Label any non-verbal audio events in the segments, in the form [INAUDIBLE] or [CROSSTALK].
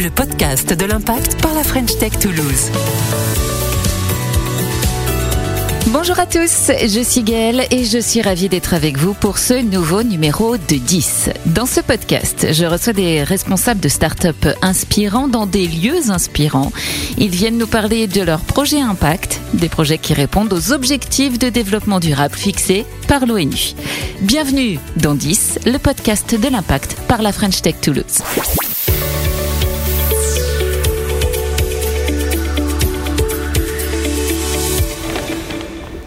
le podcast de l'impact par la French Tech Toulouse. Bonjour à tous, je suis Gaëlle et je suis ravie d'être avec vous pour ce nouveau numéro de 10. Dans ce podcast, je reçois des responsables de start-up inspirants dans des lieux inspirants. Ils viennent nous parler de leurs projets impact, des projets qui répondent aux objectifs de développement durable fixés par l'ONU. Bienvenue dans 10, le podcast de l'impact par la French Tech Toulouse.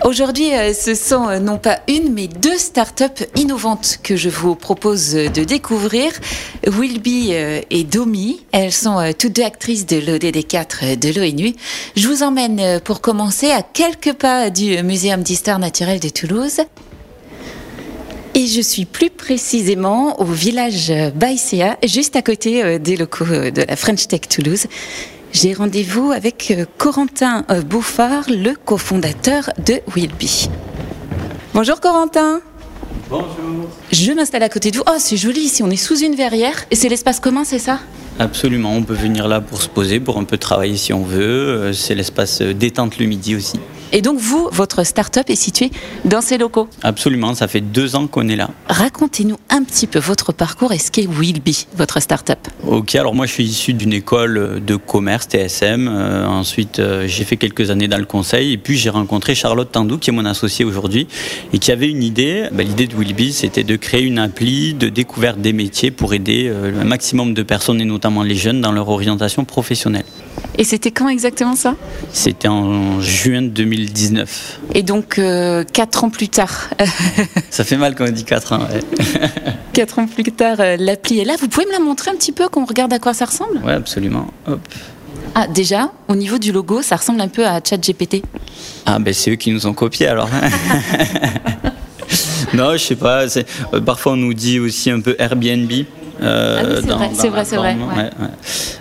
Aujourd'hui, euh, ce sont euh, non pas une, mais deux startups innovantes que je vous propose de découvrir. Wilby euh, et Domi, elles sont toutes deux actrices de l'ODD4 de l'ONU. Je vous emmène pour commencer à quelques pas du Muséum d'histoire naturelle de Toulouse. Et je suis plus précisément au village Baïséa, juste à côté des locaux de la French Tech Toulouse. J'ai rendez-vous avec euh, Corentin euh, Bouffard, le cofondateur de Willby. Bonjour Corentin. Bonjour. Je m'installe à côté de vous. Oh, c'est joli ici, on est sous une verrière. Et c'est l'espace commun, c'est ça? Absolument, on peut venir là pour se poser, pour un peu travailler si on veut. Euh, c'est l'espace détente le midi aussi. Et donc vous, votre start-up est située dans ces locaux Absolument, ça fait deux ans qu'on est là. Racontez-nous un petit peu votre parcours et ce qu'est Willby, votre start-up. Ok, alors moi je suis issu d'une école de commerce TSM. Euh, ensuite, euh, j'ai fait quelques années dans le conseil et puis j'ai rencontré Charlotte Tandou, qui est mon associée aujourd'hui, et qui avait une idée. Ben, l'idée de Willby, c'était de créer une appli de découverte des métiers pour aider euh, le maximum de personnes et notamment les jeunes dans leur orientation professionnelle. Et c'était quand exactement ça? C'était en juin 2019. Et donc, euh, quatre ans plus tard. [LAUGHS] ça fait mal quand on dit quatre ans, ouais. [LAUGHS] quatre ans plus tard, euh, l'appli est là. Vous pouvez me la montrer un petit peu, qu'on regarde à quoi ça ressemble? Oui, absolument. Hop. Ah, déjà, au niveau du logo, ça ressemble un peu à ChatGPT. Ah, ben c'est eux qui nous ont copié alors. [LAUGHS] non, je sais pas. Euh, parfois, on nous dit aussi un peu Airbnb. Euh, ah c'est vrai, c'est vrai.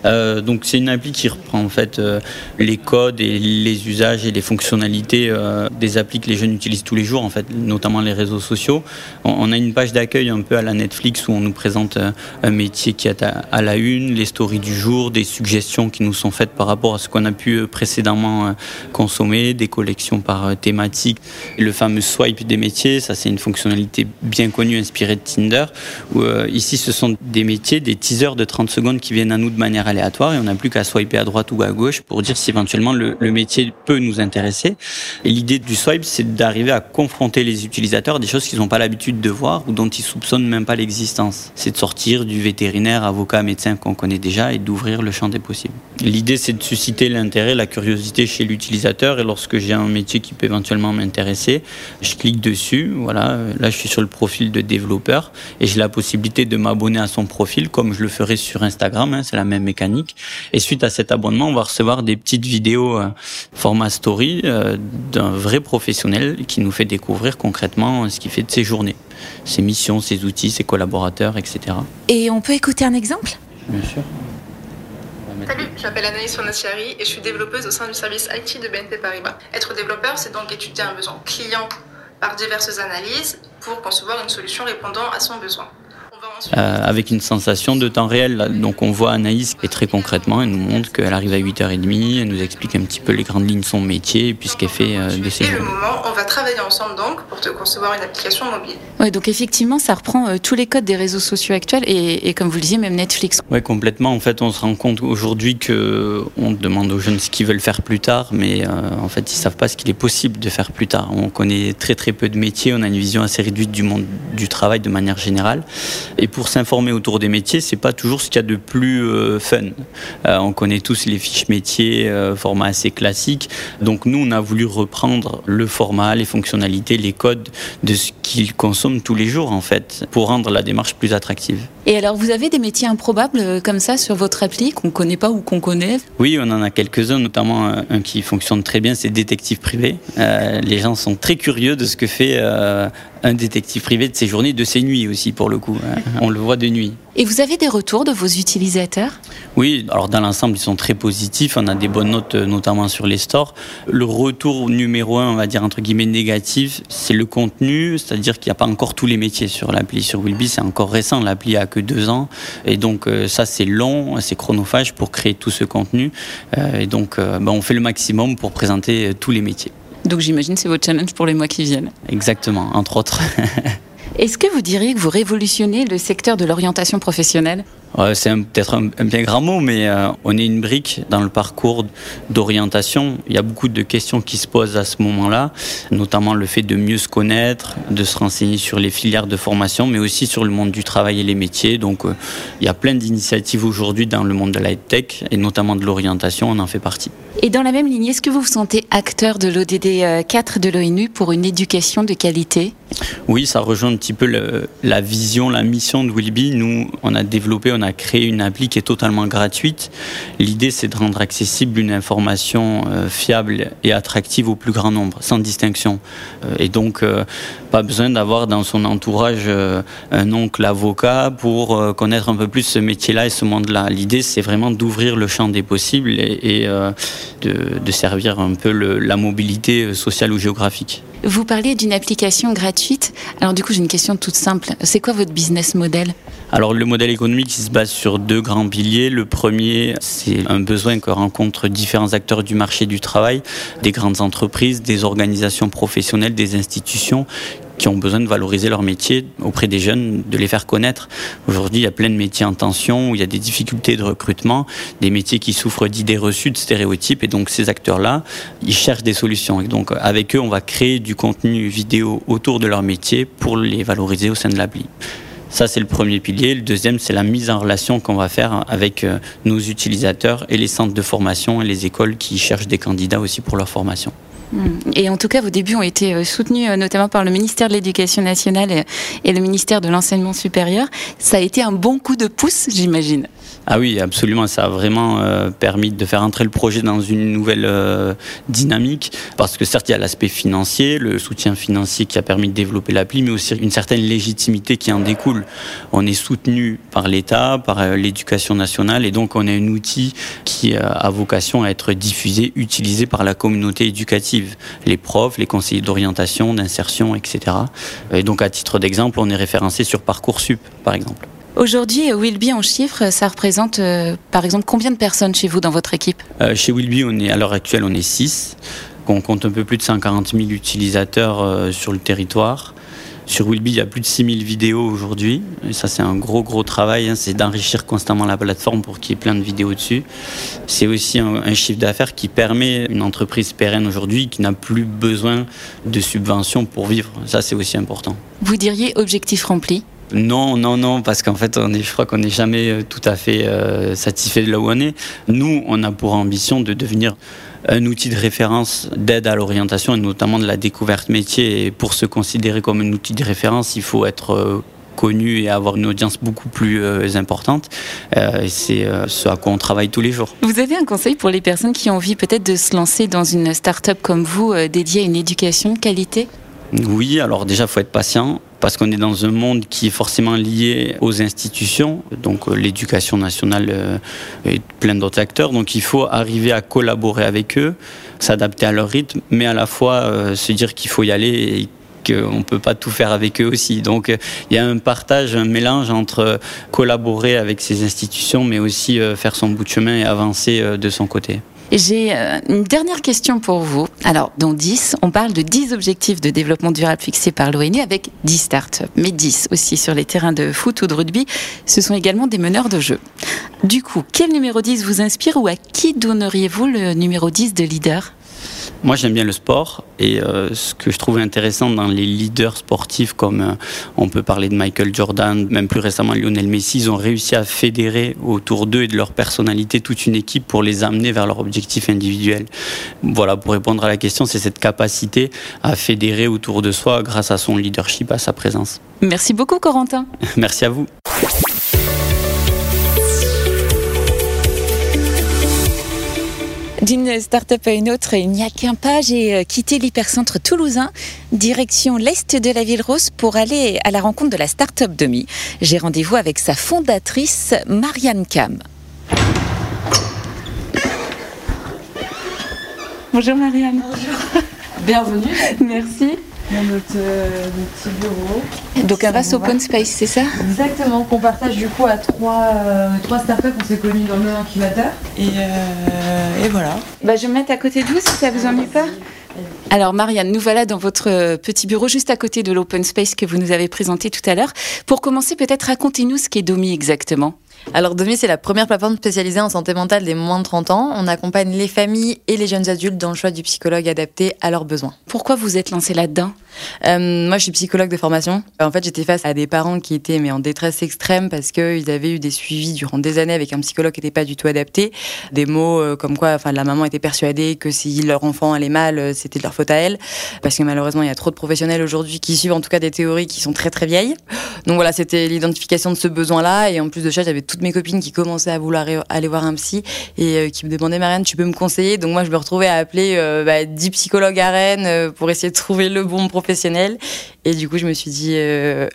Euh, donc c'est une appli qui reprend en fait euh, les codes et les usages et les fonctionnalités des applis que les jeunes utilisent tous les jours, en fait, notamment les réseaux sociaux. On, a une page d'accueil un peu à la Netflix où on nous présente un métier qui est à, la une, les stories du jour, des suggestions qui nous sont faites par rapport à ce qu'on a pu précédemment consommer, des collections par thématique, le fameux swipe des métiers, ça c'est une fonctionnalité bien connue inspirée de Tinder. Où, ici ce sont des métiers, des teasers de 30 secondes qui viennent à nous de manière aléatoire et on n'a plus qu'à swiper à droite ou à gauche pour dire si éventuellement le, métier peut nous intéresser. Et l'idée du swipe, c'est d'arriver à confronter les utilisateurs à des choses qu'ils n'ont pas l'habitude de voir ou dont ils soupçonnent même pas l'existence. C'est de sortir du vétérinaire, avocat, médecin qu'on connaît déjà et d'ouvrir le champ des possibles. L'idée, c'est de susciter l'intérêt, la curiosité chez l'utilisateur et lorsque j'ai un métier qui peut éventuellement m'intéresser, je clique dessus. Voilà, là, je suis sur le profil de développeur et j'ai la possibilité de m'abonner à son profil comme je le ferais sur Instagram, hein, c'est la même mécanique. Et suite à cet abonnement, on va recevoir des petites vidéos euh, format story euh, d'un vrai professionnel qui nous fait découvrir concrètement ce qu'il fait de ses journées, ses missions, ses outils, ses collaborateurs, etc. Et on peut écouter un exemple? Bien sûr. Salut, je m'appelle Anaïs Fonaciari et je suis développeuse au sein du service IT de BNP Paribas. Être développeur, c'est donc étudier un besoin client par diverses analyses pour concevoir une solution répondant à son besoin. Euh, avec une sensation de temps réel. Donc on voit Anaïs et très concrètement, elle nous montre qu'elle arrive à 8h30, elle nous explique un petit peu les grandes lignes de son métier et puis ce qu'elle fait euh, de ses Et le moment, on va travailler ensemble donc pour te concevoir une application mobile. Oui, donc effectivement, ça reprend euh, tous les codes des réseaux sociaux actuels et, comme vous le disiez, même Netflix. Oui, complètement. En fait, on se rend compte aujourd'hui que on demande aux jeunes ce qu'ils veulent faire plus tard, mais en fait, ils savent pas ce qu'il est possible de faire plus tard. On connaît très très peu de métiers, on a une vision assez réduite du monde du travail de manière générale. Et pour s'informer autour des métiers, c'est pas toujours ce qu'il y a de plus euh, fun. Euh, on connaît tous les fiches métiers, euh, format assez classique. Donc nous, on a voulu reprendre le format, les fonctionnalités, les codes de ce qu'ils consomment tous les jours en fait, pour rendre la démarche plus attractive. Et alors, vous avez des métiers improbables comme ça sur votre appli qu'on connaît pas ou qu'on connaît? Oui, on en a quelques-uns, notamment un qui fonctionne très bien, c'est détective privé. les gens sont très curieux de ce que fait un détective privé de ses journées, de ses nuits aussi pour le coup. Hein. [LAUGHS] On le voit de nuit. Et vous avez des retours de vos utilisateurs? Oui, alors dans l'ensemble, ils sont très positifs. On a des bonnes notes, euh, notamment sur les stores. Le retour numéro un, on va dire entre guillemets négatif, c'est le contenu, c'est-à-dire qu'il n'y a pas encore tous les métiers sur l'appli. Sur Willby, c'est encore récent. L'appli a que deux ans, et donc euh, ça c'est long, c'est chronophage pour créer tout ce contenu. Euh, et donc, ben, on fait le maximum pour présenter tous les métiers. Donc j'imagine c'est votre challenge pour les mois qui viennent. Exactement, entre autres. [LAUGHS] Est-ce que vous diriez que vous révolutionnez le secteur de l'orientation professionnelle? C'est peut-être un, bien grand mot, mais euh, on est une brique dans le parcours d'orientation. Il y a beaucoup de questions qui se posent à ce moment-là, notamment le fait de mieux se connaître, de se renseigner sur les filières de formation, mais aussi sur le monde du travail et les métiers. Donc euh, il y a plein d'initiatives aujourd'hui dans le monde de la tech et notamment de l'orientation, on en fait partie. Et dans la même ligne, est-ce que vous vous sentez acteur de l'ODD 4 de l'ONU pour une éducation de qualité? Oui, ça rejoint un petit peu la vision, la mission de Willby. Nous, on a développé, on a créé une appli qui est totalement gratuite. L'idée, c'est de rendre accessible une information euh, fiable et attractive au plus grand nombre, sans distinction. Euh, et donc, euh, pas besoin d'avoir dans son entourage un oncle avocat pour connaître un peu plus ce métier-là et ce monde-là. L'idée, c'est vraiment d'ouvrir le champ des possibles et, de, de, servir un peu la mobilité sociale ou géographique. Vous parlez d'une application gratuite. Alors du coup, j'ai une question toute simple. C'est quoi votre business model? Alors le modèle économique se base sur deux grands piliers. Le premier, c'est un besoin que rencontrent différents acteurs du marché du travail, des grandes entreprises, des organisations professionnelles, des institutions qui ont besoin de valoriser leur métier auprès des jeunes, de les faire connaître. Aujourd'hui, il y a plein de métiers en tension, où il y a des difficultés de recrutement, des métiers qui souffrent d'idées reçues, de stéréotypes, et donc ces acteurs-là, ils cherchent des solutions. Et donc avec eux, on va créer du contenu vidéo autour de leur métier pour les valoriser au sein de l'appli. Ça, c'est le premier pilier. Le deuxième, c'est la mise en relation qu'on va faire avec euh, nos utilisateurs et les centres de formation et les écoles qui cherchent des candidats aussi pour leur formation. Hmm. Et en tout cas, vos débuts ont été euh, soutenus euh, notamment par le ministère de l'Éducation nationale et le ministère de l'Enseignement supérieur. Ça a été un bon coup de pouce, j'imagine. Ah oui, absolument. Ça a vraiment euh, permis de faire entrer le projet dans une nouvelle dynamique. Parce que certes, il y a l'aspect financier, le soutien financier qui a permis de développer l'appli, mais aussi une certaine légitimité qui en découle. On est soutenu par l'État, par l'éducation nationale, et donc on a un outil qui a vocation à être diffusé, utilisé par la communauté éducative les profs, les conseillers d'orientation, d'insertion, etc. Et donc à titre d'exemple, on est référencé sur Parcoursup, par exemple. Aujourd'hui, Willby en chiffres, ça représente euh, par exemple combien de personnes chez vous dans votre équipe euh, Chez Willby, on est à l'heure actuelle, on est 6. On compte un peu plus de 140 000 utilisateurs euh, sur le territoire. Sur Willby, il y a plus de 6000 vidéos aujourd'hui. Et ça, c'est un gros, gros travail. Hein. C'est d'enrichir constamment la plateforme pour qu'il y ait plein de vidéos dessus. C'est aussi un, chiffre d'affaires qui permet une entreprise pérenne aujourd'hui qui n'a plus besoin de subventions pour vivre. Ça, c'est aussi important. Vous diriez objectif rempli non, non, non, parce qu'en fait, on est, je crois qu'on n'est jamais euh, tout à fait euh, satisfait de là où on est. Nous, on a pour ambition de devenir un outil de référence d'aide à l'orientation et notamment de la découverte métier. Et pour se considérer comme un outil de référence, il faut être euh, connu et avoir une audience beaucoup plus euh, importante. Euh, et c'est ce à quoi on travaille tous les jours. Vous avez un conseil pour les personnes qui ont envie peut-être de se lancer dans une start-up comme vous, dédiée à une éducation de qualité? Oui, alors déjà, il faut être patient parce qu'on est dans un monde qui est forcément lié aux institutions, donc euh, l'éducation nationale euh, et plein d'autres acteurs. Donc il faut arriver à collaborer avec eux, s'adapter à leur rythme, mais à la fois euh, se dire qu'il faut y aller et qu'on ne peut pas tout faire avec eux aussi. Donc il y a un partage, un mélange entre collaborer avec ces institutions, mais aussi faire son bout de chemin et avancer de son côté. J'ai euh, une dernière question pour vous. Alors, dans 10, on parle de 10 objectifs de développement durable fixés par l'ONU avec 10 startups, mais 10 aussi sur les terrains de foot ou de rugby. Ce sont également des meneurs de jeu. Du coup, quel numéro 10 vous inspire ou à qui donneriez-vous le numéro 10 de leader? Moi, j'aime bien le sport et euh, ce que je trouve intéressant dans les leaders sportifs, comme euh, on peut parler de Michael Jordan, même plus récemment Lionel Messi, ils ont réussi à fédérer autour d'eux et de leur personnalité toute une équipe pour les amener vers leur objectif individuel. Voilà, pour répondre à la question, c'est cette capacité à fédérer autour de soi grâce à son leadership, à sa présence. Merci beaucoup, Corentin. [LAUGHS] Merci à vous. D'une start-up à une autre, il n'y a qu'un pas. J'ai euh, quitté l'hypercentre toulousain, direction l'est de la ville rose pour aller à la rencontre de la start-up Demi. J'ai rendez-vous avec sa fondatrice, Marianne Cam. Bonjour Marianne. Bonjour. Bienvenue. Merci. Dans notre, euh, notre, petit bureau. Donc un vaste open space, c'est ça? Exactement, qu'on partage du coup à trois, euh, trois startups, on s'est connus dans le même incubateur. Et, euh, et voilà. Bah, je vais me mettre à côté de vous si ça vous ennuie pas. Alors Marianne, nous voilà dans votre petit bureau juste à côté de l'open space que vous nous avez présenté tout à l'heure. Pour commencer, peut-être racontez-nous ce qu'est Domi exactement. Alors Domi, c'est la première plateforme spécialisée en santé mentale des moins de 30 ans. On accompagne les familles et les jeunes adultes dans le choix du psychologue adapté à leurs besoins. Pourquoi vous êtes lancé là-dedans? Euh, Moi, je suis psychologue de formation. En fait, j'étais face à des parents qui étaient mais en détresse extrême parce qu'ils avaient eu des suivis durant des années avec un psychologue qui n'était pas du tout adapté. Des mots euh, comme quoi, enfin, la maman était persuadée que si leur enfant allait mal, euh, c'était de leur faute à elle. Parce que malheureusement, il y a trop de professionnels aujourd'hui qui suivent en tout cas des théories qui sont très très vieilles. Donc voilà, c'était l'identification de ce besoin-là. Et en plus de ça, j'avais toutes mes copines qui commençaient à vouloir aller voir un psy et euh, qui me demandaient Marianne, tu peux me conseiller? Donc moi, je me retrouvais à appeler euh, bah, 10 psychologues à Rennes euh, pour essayer de trouver le bon professionnel. Et du coup, je me suis dit,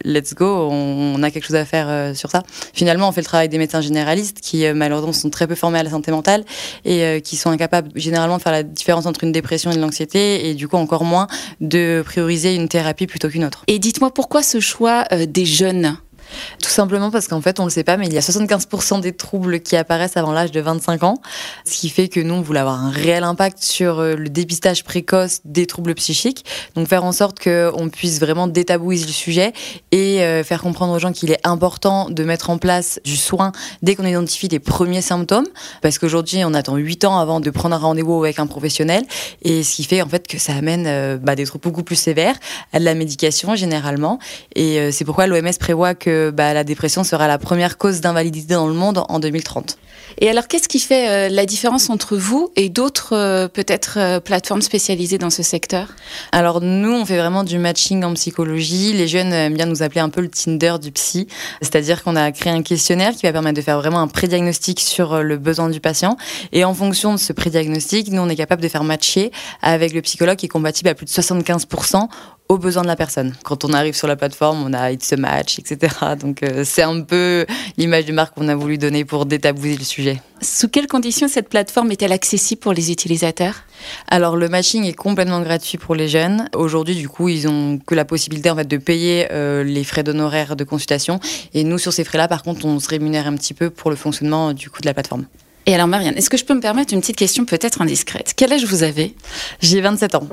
let's go, on, a quelque chose à faire sur ça. Finalement, on fait le travail des médecins généralistes qui, malheureusement, sont très peu formés à la santé mentale et qui sont incapables généralement de faire la différence entre une dépression et l'anxiété et du coup encore moins de prioriser une thérapie plutôt qu'une autre. Et dites-moi pourquoi ce choix des jeunes? Tout simplement parce qu'en fait, on le sait pas, mais il y a 75% des troubles qui apparaissent avant l'âge de 25 ans, ce qui fait que nous, on voulait avoir un réel impact sur euh, le dépistage précoce des troubles psychiques. Donc faire en sorte qu'on puisse vraiment détabouiser le sujet et euh, faire comprendre aux gens qu'il est important de mettre en place du soin dès qu'on identifie les premiers symptômes, parce qu'aujourd'hui, on attend 8 ans avant de prendre un rendez-vous avec un professionnel, et ce qui fait en fait que ça amène euh, bah, des troubles beaucoup plus sévères, à de la médication généralement, et c'est pourquoi l'OMS prévoit que bah, la dépression sera la première cause d'invalidité dans le monde en 2030. Et alors, qu'est-ce qui fait euh, la différence entre vous et d'autres, euh, peut-être, euh, plateformes spécialisées dans ce secteur? Alors, nous, on fait vraiment du matching en psychologie. Les jeunes aiment bien nous appeler un peu le Tinder du psy. C'est-à-dire qu'on a créé un questionnaire qui va permettre de faire vraiment un prédiagnostic sur le besoin du patient. Et en fonction de ce prédiagnostic, nous, on est capable de faire matcher avec le psychologue qui est compatible à plus de 75% aux besoins de la personne. Quand on arrive sur la plateforme, on a It's a Match, etc. Donc euh, c'est un peu l'image de marque qu'on a voulu donner pour détabouiser le sujet. Sous quelles conditions cette plateforme est-elle accessible pour les utilisateurs? Alors le matching est complètement gratuit pour les jeunes. Aujourd'hui, du coup, ils ont que la possibilité en fait de payer euh, les frais d'honoraires de consultation. Et nous, sur ces frais-là, par contre, on se rémunère un petit peu pour le fonctionnement du coup de la plateforme. Et alors Marianne, est-ce que je peux me permettre une petite question peut-être indiscrète? Quel âge vous avez? J'ai 27 ans.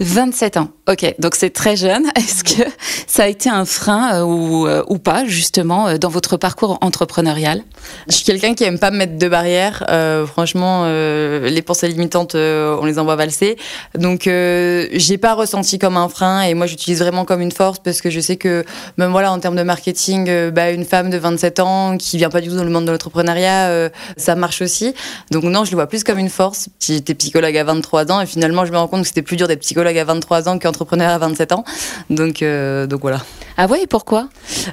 27 ans. Ok, donc c'est très jeune. [LAUGHS] Est-ce que ça a été un frein euh, ou, euh, ou pas justement euh, dans votre parcours entrepreneurial? Je suis quelqu'un qui aime pas mettre de barrières. franchement, les pensées limitantes, on les envoie valser. Donc j'ai pas ressenti comme un frein et moi j'utilise vraiment comme une force parce que je sais que même voilà en termes de marketing, bah, une femme de 27 ans qui vient pas du tout dans le monde de l'entrepreneuriat, ça marche aussi. Donc non, je le vois plus comme une force. J'étais psychologue à 23 ans et finalement je me rends compte que c'était plus dur d'être psychologue à 23 ans qu'entrepreneur à 27 ans. Donc, euh, donc voilà. Ah ouais, et pourquoi?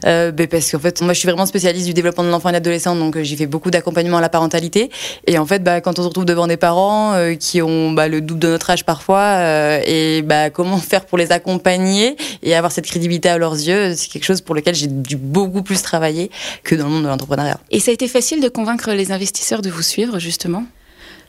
Euh, ben Parce qu'en fait, moi je suis vraiment spécialiste du développement de l'enfant et de l'adolescent, donc euh, j'ai fait beaucoup d'accompagnement à la parentalité. Et en fait, bah, quand on se retrouve devant des parents qui ont bah, le double de notre âge parfois, et bah, [LAUGHS] comment faire pour les accompagner et avoir cette crédibilité à leurs yeux, c'est quelque chose pour lequel j'ai dû beaucoup plus travailler que dans le monde de l'entrepreneuriat. Et ça a été facile de convaincre les investisseurs de vous suivre, justement?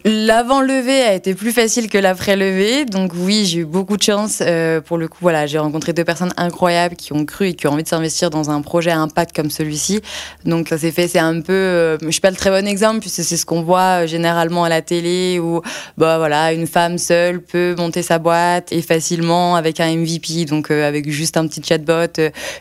L'avant-levée a été plus facile que l'après-levée, donc oui, j'ai eu beaucoup de chance. Euh, pour le coup, voilà, j'ai rencontré deux personnes incroyables qui ont cru et qui ont envie de s'investir dans un projet à impact comme celui-ci. Donc ça s'est fait, c'est un peu, euh, je suis pas le très bon exemple puisque c'est ce qu'on voit euh, généralement à la télé où, bah voilà, une femme seule peut monter sa boîte et facilement avec un MVP, donc avec juste un petit chatbot,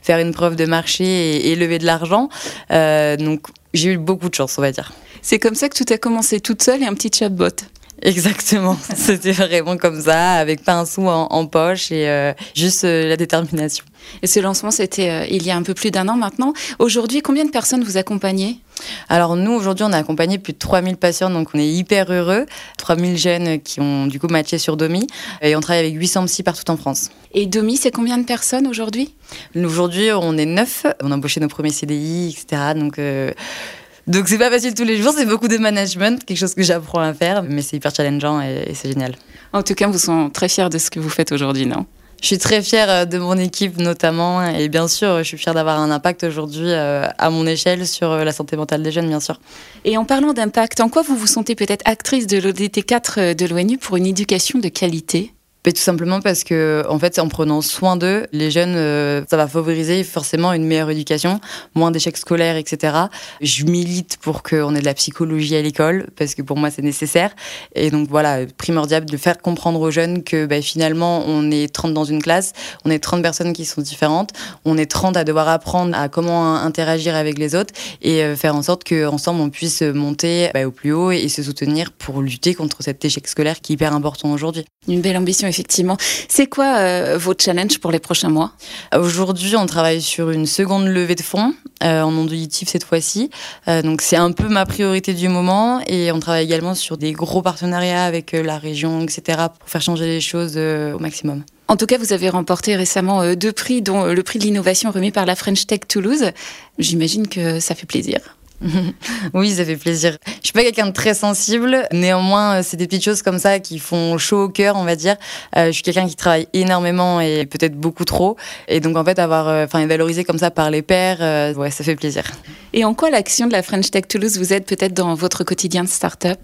faire une preuve de marché et, et lever de l'argent. donc j'ai eu beaucoup de chance, on va dire. C'est comme ça que tout a commencé toute seule et un petit chatbot. Exactement, [LAUGHS] c'était vraiment comme ça, avec pas un sou en, poche et euh, juste euh, la détermination. Et ce lancement, c'était euh, il y a un peu plus d'un an maintenant. Aujourd'hui, combien de personnes vous accompagnez? Alors nous, aujourd'hui, on a accompagné plus de 3000 patients, donc on est hyper heureux. 3000 jeunes qui ont du coup matché sur Domi. Et on travaille avec 800 psy partout en France. Et Domi, c'est combien de personnes aujourd'hui? Aujourd'hui, on est neuf. On a embauché nos premiers CDI, etc. Donc Donc c'est pas facile tous les jours, c'est beaucoup de management, quelque chose que j'apprends à faire, mais c'est hyper challengeant et, et c'est génial. En tout cas, vous sont très fiers de ce que vous faites aujourd'hui, non? Je suis très fière euh, de mon équipe notamment et bien sûr, je suis fière d'avoir un impact aujourd'hui euh, à mon échelle sur euh, la santé mentale des jeunes, bien sûr. Et en parlant d'impact, en quoi vous vous sentez peut-être actrice de l'ODT 4 de l'ONU pour une éducation de qualité? Tout simplement parce que, en fait, en prenant soin d'eux, les jeunes, euh, ça va favoriser forcément une meilleure éducation, moins d'échecs scolaires, etc. Je milite pour qu'on ait de la psychologie à l'école, parce que pour moi, c'est nécessaire. Et donc, voilà, primordial de faire comprendre aux jeunes que bah, finalement, on est 30 dans une classe, on est 30 personnes qui sont différentes, on est 30 à devoir apprendre à comment interagir avec les autres et euh, faire en sorte qu'ensemble, on puisse monter bah, au plus haut et, et se soutenir pour lutter contre cet échec scolaire qui est hyper important aujourd'hui. Une belle ambition effectivement. C'est quoi euh, vos challenges pour les prochains mois? Aujourd'hui, on travaille sur une seconde levée de fonds euh, en non cette fois-ci. Euh, donc c'est un peu ma priorité du moment et on travaille également sur des gros partenariats avec la région, etc. pour faire changer les choses au maximum. En tout cas, vous avez remporté récemment deux prix, dont le prix de l'innovation remis par la French Tech Toulouse. J'imagine que ça fait plaisir. [LAUGHS] oui, ça fait plaisir. Je suis pas quelqu'un de très sensible, néanmoins, euh, c'est des petites choses comme ça qui font chaud au cœur, on va dire. Euh, je suis quelqu'un qui travaille énormément et peut-être beaucoup trop, et donc en fait avoir, euh, enfin, valorisé comme ça par les pairs, ouais, ça fait plaisir. Et en quoi l'action de la French Tech Toulouse vous aide peut-être dans votre quotidien de start-up?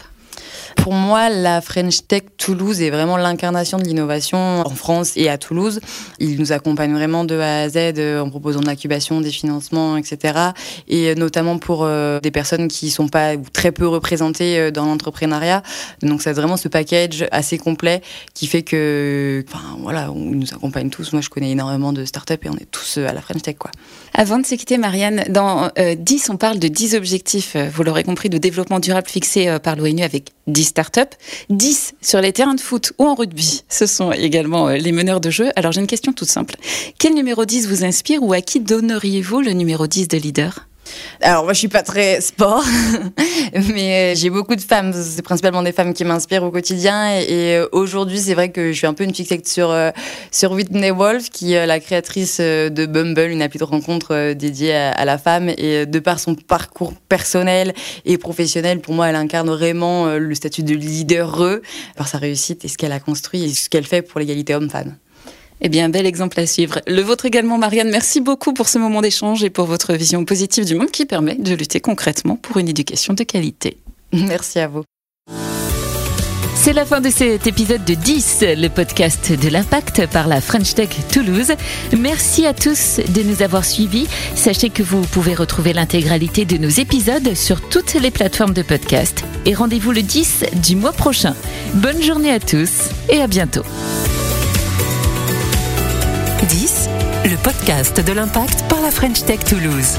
Pour moi, la French Tech Toulouse est vraiment l'incarnation de l'innovation en France et à Toulouse. Ils nous accompagnent vraiment de A à Z euh, en proposant de l'incubation, des financements, etc. Et notamment pour euh, des personnes qui sont pas ou très peu représentées euh, dans l'entrepreneuriat. Donc c'est vraiment ce package assez complet qui fait que, enfin voilà, on nous accompagne tous. Moi, je connais énormément de startups et on est tous à la French Tech, quoi. Avant de se quitter, Marianne, dans 10, on parle de 10 objectifs, vous l'aurez compris, de développement durable fixés par l'ONU avec 10 startups, 10 sur les terrains de foot ou en rugby. Ce sont également euh, les meneurs de jeu. Alors j'ai une question toute simple. Quel numéro 10 vous inspire ou à qui donneriez-vous le numéro 10 de leader? Alors moi je suis pas très sport, [LAUGHS] mais euh, j'ai beaucoup de femmes. C'est principalement des femmes qui m'inspirent au quotidien. Et, euh, aujourd'hui c'est vrai que je suis un peu une fixette sur euh, sur Whitney Wolf, qui est la créatrice de Bumble, une appli de rencontre dédiée à, la femme. Et de par son parcours personnel et professionnel, pour moi elle incarne vraiment le statut de leader par sa réussite et ce qu'elle a construit et ce qu'elle fait pour l'égalité homme-femme. Eh bien, bel exemple à suivre. Le vôtre également, Marianne. Merci beaucoup pour ce moment d'échange et pour votre vision positive du monde qui permet de lutter concrètement pour une éducation de qualité. [LAUGHS] Merci à vous. C'est la fin de cet épisode de 10, le podcast de l'impact par la French Tech Toulouse. Merci à tous de nous avoir suivis. Sachez que vous pouvez retrouver l'intégralité de nos épisodes sur toutes les plateformes de podcast. Et rendez-vous le 10 du mois prochain. Bonne journée à tous et à bientôt. 10, le podcast de l'impact par la French Tech Toulouse.